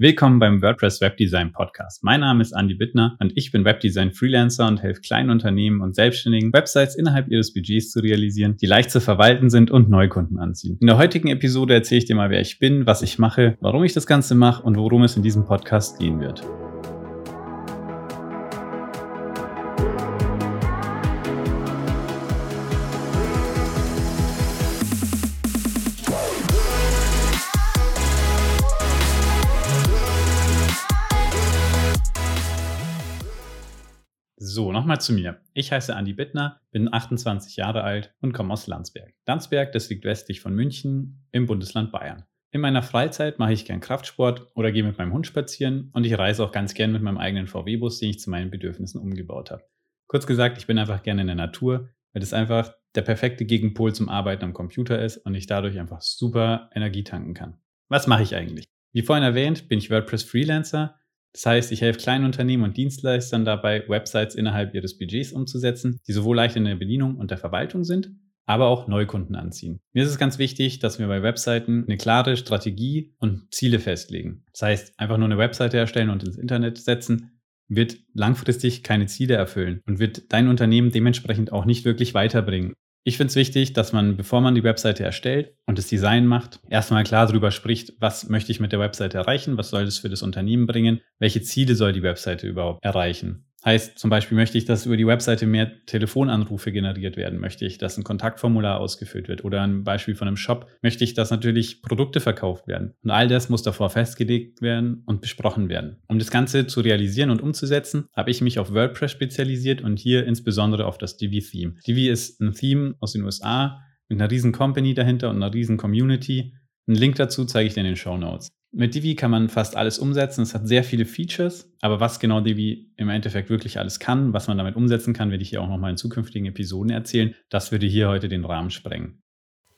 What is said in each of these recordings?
Willkommen beim WordPress Webdesign Podcast. Mein Name ist Andy Bittner und ich bin Webdesign Freelancer und helfe kleinen Unternehmen und Selbstständigen, Websites innerhalb ihres Budgets zu realisieren, die leicht zu verwalten sind und Neukunden anziehen. In der heutigen Episode erzähle ich dir mal, wer ich bin, was ich mache, warum ich das Ganze mache und worum es in diesem Podcast gehen wird. So, nochmal zu mir. Ich heiße Andi Bittner, bin 28 Jahre alt und komme aus Landsberg. Landsberg, das liegt westlich von München im Bundesland Bayern. In meiner Freizeit mache ich gern Kraftsport oder gehe mit meinem Hund spazieren und ich reise auch ganz gern mit meinem eigenen VW-Bus, den ich zu meinen Bedürfnissen umgebaut habe. Kurz gesagt, ich bin einfach gerne in der Natur, weil das einfach der perfekte Gegenpol zum Arbeiten am Computer ist und ich dadurch einfach super Energie tanken kann. Was mache ich eigentlich? Wie vorhin erwähnt, bin ich WordPress Freelancer das heißt, ich helfe kleinen Unternehmen und Dienstleistern dabei, Websites innerhalb ihres Budgets umzusetzen, die sowohl leicht in der Bedienung und der Verwaltung sind, aber auch Neukunden anziehen. Mir ist es ganz wichtig, dass wir bei Webseiten eine klare Strategie und Ziele festlegen. Das heißt, einfach nur eine Webseite erstellen und ins Internet setzen, wird langfristig keine Ziele erfüllen und wird dein Unternehmen dementsprechend auch nicht wirklich weiterbringen. Ich finde es wichtig, dass man, bevor man die Webseite erstellt und das Design macht, erstmal klar darüber spricht, was möchte ich mit der Webseite erreichen, was soll das für das Unternehmen bringen, welche Ziele soll die Webseite überhaupt erreichen. Heißt zum Beispiel, möchte ich, dass über die Webseite mehr Telefonanrufe generiert werden? Möchte ich, dass ein Kontaktformular ausgefüllt wird? Oder ein Beispiel von einem Shop, möchte ich, dass natürlich Produkte verkauft werden? Und all das muss davor festgelegt werden und besprochen werden. Um das Ganze zu realisieren und umzusetzen, habe ich mich auf WordPress spezialisiert und hier insbesondere auf das Divi-Theme. Divi ist ein Theme aus den USA mit einer riesen Company dahinter und einer riesen Community. Einen Link dazu zeige ich dir in den Show Notes. Mit Divi kann man fast alles umsetzen. Es hat sehr viele Features, aber was genau Divi im Endeffekt wirklich alles kann, was man damit umsetzen kann, werde ich hier auch nochmal in zukünftigen Episoden erzählen. Das würde hier heute den Rahmen sprengen.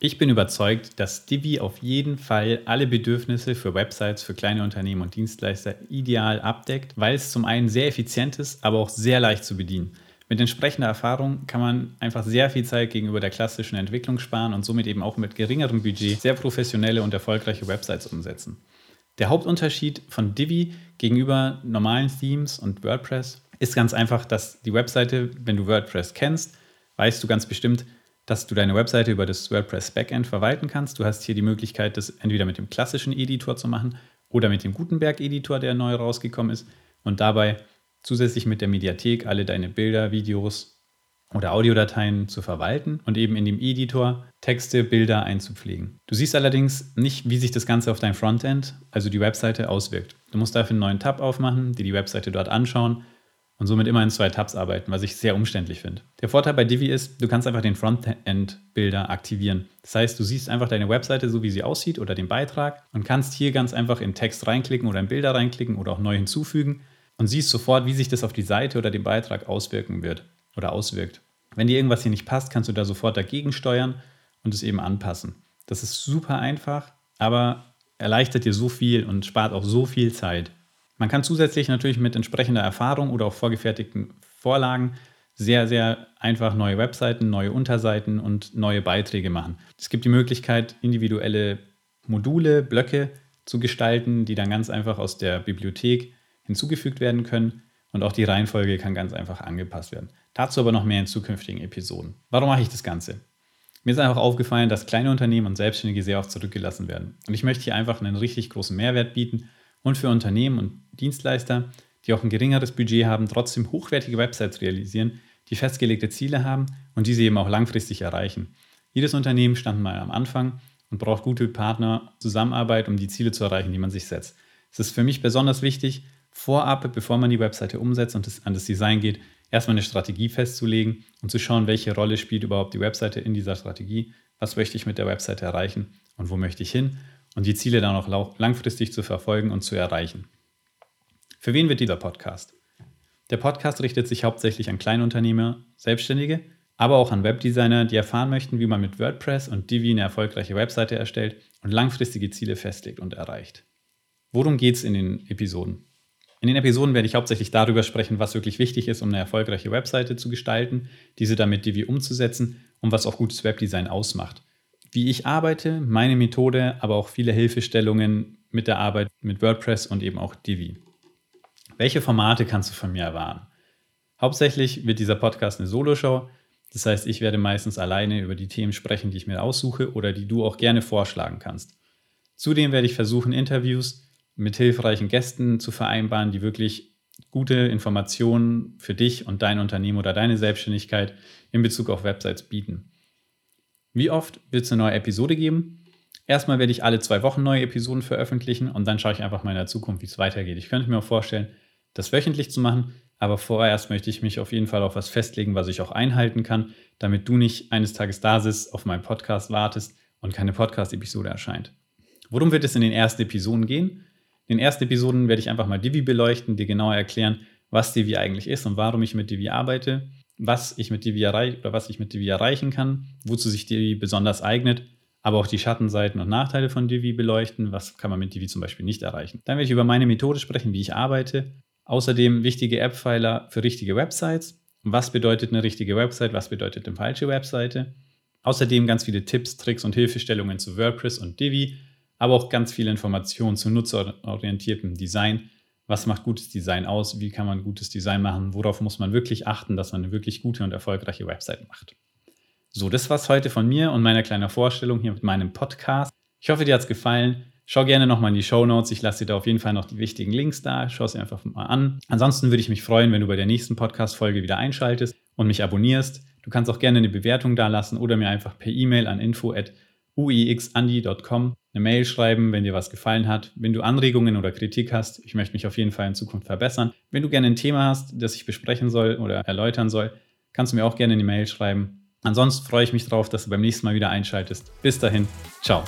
Ich bin überzeugt, dass Divi auf jeden Fall alle Bedürfnisse für Websites, für kleine Unternehmen und Dienstleister ideal abdeckt, weil es zum einen sehr effizient ist, aber auch sehr leicht zu bedienen. Mit entsprechender Erfahrung kann man einfach sehr viel Zeit gegenüber der klassischen Entwicklung sparen und somit eben auch mit geringerem Budget sehr professionelle und erfolgreiche Websites umsetzen. Der Hauptunterschied von Divi gegenüber normalen Themes und WordPress ist ganz einfach, dass die Webseite, wenn du WordPress kennst, weißt du ganz bestimmt, dass du deine Webseite über das WordPress Backend verwalten kannst. Du hast hier die Möglichkeit, das entweder mit dem klassischen Editor zu machen oder mit dem Gutenberg-Editor, der neu rausgekommen ist. Und dabei zusätzlich mit der Mediathek alle deine Bilder, Videos oder Audiodateien zu verwalten und eben in dem Editor Texte, Bilder einzupflegen. Du siehst allerdings nicht, wie sich das Ganze auf dein Frontend, also die Webseite, auswirkt. Du musst dafür einen neuen Tab aufmachen, dir die Webseite dort anschauen und somit immer in zwei Tabs arbeiten, was ich sehr umständlich finde. Der Vorteil bei Divi ist, du kannst einfach den Frontend-Bilder aktivieren. Das heißt, du siehst einfach deine Webseite so, wie sie aussieht oder den Beitrag und kannst hier ganz einfach in Text reinklicken oder in Bilder reinklicken oder auch neu hinzufügen und siehst sofort, wie sich das auf die Seite oder den Beitrag auswirken wird oder auswirkt. Wenn dir irgendwas hier nicht passt, kannst du da sofort dagegen steuern und es eben anpassen. Das ist super einfach, aber erleichtert dir so viel und spart auch so viel Zeit. Man kann zusätzlich natürlich mit entsprechender Erfahrung oder auch vorgefertigten Vorlagen sehr, sehr einfach neue Webseiten, neue Unterseiten und neue Beiträge machen. Es gibt die Möglichkeit, individuelle Module, Blöcke zu gestalten, die dann ganz einfach aus der Bibliothek hinzugefügt werden können und auch die Reihenfolge kann ganz einfach angepasst werden. Dazu aber noch mehr in zukünftigen Episoden. Warum mache ich das Ganze? Mir ist einfach aufgefallen, dass kleine Unternehmen und Selbstständige sehr oft zurückgelassen werden. Und ich möchte hier einfach einen richtig großen Mehrwert bieten und für Unternehmen und Dienstleister, die auch ein geringeres Budget haben, trotzdem hochwertige Websites realisieren, die festgelegte Ziele haben und diese eben auch langfristig erreichen. Jedes Unternehmen stand mal am Anfang und braucht gute Partner, Zusammenarbeit, um die Ziele zu erreichen, die man sich setzt. Es ist für mich besonders wichtig, vorab, bevor man die Webseite umsetzt und es an das Design geht, erstmal eine Strategie festzulegen und zu schauen, welche Rolle spielt überhaupt die Webseite in dieser Strategie, was möchte ich mit der Webseite erreichen und wo möchte ich hin und die Ziele dann auch langfristig zu verfolgen und zu erreichen. Für wen wird dieser Podcast? Der Podcast richtet sich hauptsächlich an Kleinunternehmer, Selbstständige, aber auch an Webdesigner, die erfahren möchten, wie man mit WordPress und Divi eine erfolgreiche Webseite erstellt und langfristige Ziele festlegt und erreicht. Worum geht es in den Episoden? In den Episoden werde ich hauptsächlich darüber sprechen, was wirklich wichtig ist, um eine erfolgreiche Webseite zu gestalten, diese damit Divi umzusetzen und was auch gutes Webdesign ausmacht. Wie ich arbeite, meine Methode, aber auch viele Hilfestellungen, mit der Arbeit mit WordPress und eben auch Divi. Welche Formate kannst du von mir erwarten? Hauptsächlich wird dieser Podcast eine Solo-Show. Das heißt, ich werde meistens alleine über die Themen sprechen, die ich mir aussuche oder die du auch gerne vorschlagen kannst. Zudem werde ich versuchen, Interviews mit hilfreichen Gästen zu vereinbaren, die wirklich gute Informationen für dich und dein Unternehmen oder deine Selbstständigkeit in Bezug auf Websites bieten. Wie oft wird es eine neue Episode geben? Erstmal werde ich alle zwei Wochen neue Episoden veröffentlichen und dann schaue ich einfach mal in der Zukunft, wie es weitergeht. Ich könnte mir auch vorstellen, das wöchentlich zu machen, aber vorerst möchte ich mich auf jeden Fall auf was festlegen, was ich auch einhalten kann, damit du nicht eines Tages da sitzt, auf meinen Podcast wartest und keine Podcast-Episode erscheint. Worum wird es in den ersten Episoden gehen? In den ersten Episoden werde ich einfach mal Divi beleuchten, dir genauer erklären, was Divi eigentlich ist und warum ich mit Divi arbeite, was ich mit Divi erreiche oder was ich mit Divi erreichen kann, wozu sich Divi besonders eignet aber auch die Schattenseiten und Nachteile von Divi beleuchten. Was kann man mit Divi zum Beispiel nicht erreichen? Dann werde ich über meine Methode sprechen, wie ich arbeite. Außerdem wichtige App-Pfeiler für richtige Websites. Was bedeutet eine richtige Website? Was bedeutet eine falsche Webseite? Außerdem ganz viele Tipps, Tricks und Hilfestellungen zu WordPress und Divi, aber auch ganz viele Informationen zu nutzerorientiertem Design. Was macht gutes Design aus? Wie kann man gutes Design machen? Worauf muss man wirklich achten, dass man eine wirklich gute und erfolgreiche Website macht? So, das war's heute von mir und meiner kleinen Vorstellung hier mit meinem Podcast. Ich hoffe, dir hat's gefallen. Schau gerne nochmal in die Show Notes. Ich lasse dir da auf jeden Fall noch die wichtigen Links da. Schau es dir einfach mal an. Ansonsten würde ich mich freuen, wenn du bei der nächsten Podcast-Folge wieder einschaltest und mich abonnierst. Du kannst auch gerne eine Bewertung da lassen oder mir einfach per E-Mail an info.uixandi.com eine Mail schreiben, wenn dir was gefallen hat. Wenn du Anregungen oder Kritik hast, ich möchte mich auf jeden Fall in Zukunft verbessern. Wenn du gerne ein Thema hast, das ich besprechen soll oder erläutern soll, kannst du mir auch gerne eine Mail schreiben. Ansonsten freue ich mich darauf, dass du beim nächsten Mal wieder einschaltest. Bis dahin, ciao.